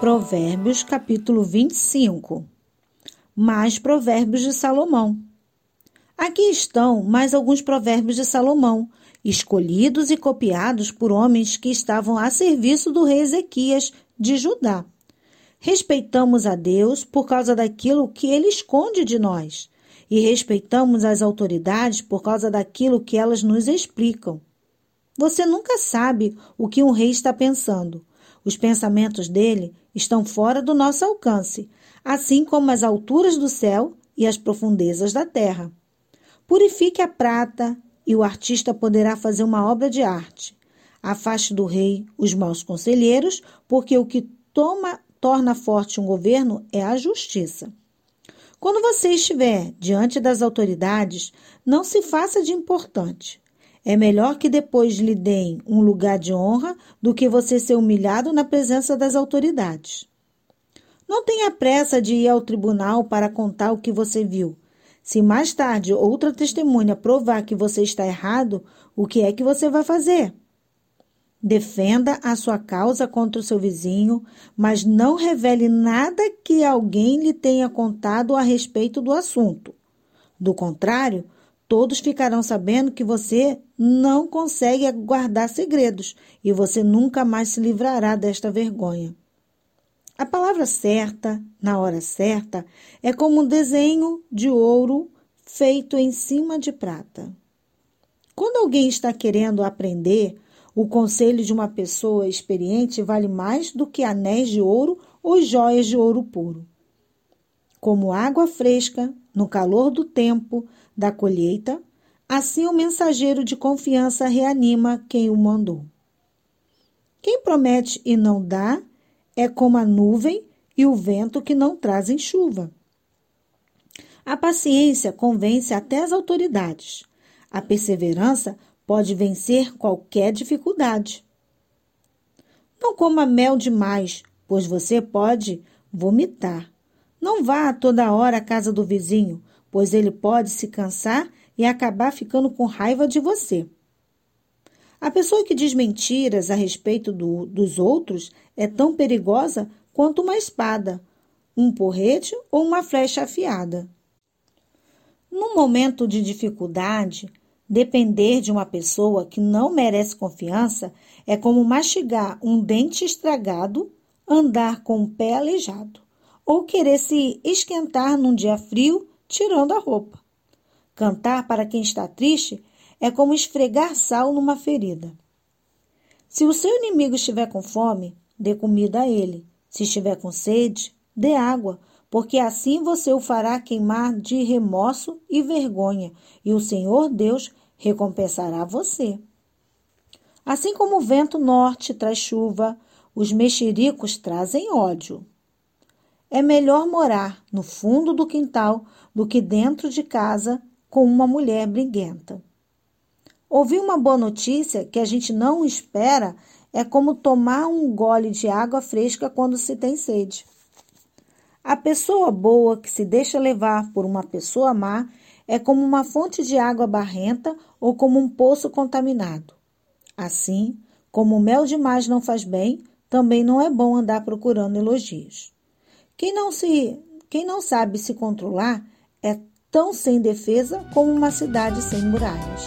Provérbios capítulo 25 Mais provérbios de Salomão. Aqui estão mais alguns provérbios de Salomão, escolhidos e copiados por homens que estavam a serviço do rei Ezequias de Judá. Respeitamos a Deus por causa daquilo que ele esconde de nós, e respeitamos as autoridades por causa daquilo que elas nos explicam. Você nunca sabe o que um rei está pensando. Os pensamentos dele estão fora do nosso alcance, assim como as alturas do céu e as profundezas da terra. Purifique a prata e o artista poderá fazer uma obra de arte. Afaste do rei os maus conselheiros, porque o que toma, torna forte um governo é a justiça. Quando você estiver diante das autoridades, não se faça de importante. É melhor que depois lhe deem um lugar de honra do que você ser humilhado na presença das autoridades. Não tenha pressa de ir ao tribunal para contar o que você viu. Se mais tarde outra testemunha provar que você está errado, o que é que você vai fazer? Defenda a sua causa contra o seu vizinho, mas não revele nada que alguém lhe tenha contado a respeito do assunto. Do contrário, todos ficarão sabendo que você não consegue guardar segredos e você nunca mais se livrará desta vergonha. A palavra certa, na hora certa, é como um desenho de ouro feito em cima de prata. Quando alguém está querendo aprender, o conselho de uma pessoa experiente vale mais do que anéis de ouro ou joias de ouro puro. Como água fresca, no calor do tempo, da colheita, assim o mensageiro de confiança reanima quem o mandou. Quem promete e não dá é como a nuvem e o vento que não trazem chuva. A paciência convence até as autoridades. A perseverança pode vencer qualquer dificuldade. Não coma mel demais, pois você pode vomitar. Não vá toda hora à casa do vizinho, pois ele pode se cansar e acabar ficando com raiva de você. A pessoa que diz mentiras a respeito do, dos outros é tão perigosa quanto uma espada, um porrete ou uma flecha afiada. Num momento de dificuldade, depender de uma pessoa que não merece confiança é como mastigar um dente estragado, andar com o pé aleijado, ou querer se esquentar num dia frio tirando a roupa. Cantar para quem está triste é como esfregar sal numa ferida. Se o seu inimigo estiver com fome, dê comida a ele. Se estiver com sede, dê água, porque assim você o fará queimar de remorso e vergonha, e o Senhor Deus recompensará você. Assim como o vento norte traz chuva, os mexericos trazem ódio. É melhor morar no fundo do quintal do que dentro de casa com uma mulher briguenta. Ouvir uma boa notícia que a gente não espera é como tomar um gole de água fresca quando se tem sede. A pessoa boa que se deixa levar por uma pessoa má é como uma fonte de água barrenta ou como um poço contaminado. Assim, como o mel demais não faz bem, também não é bom andar procurando elogios. Quem não se, quem não sabe se controlar é tão sem defesa como uma cidade sem muralhas.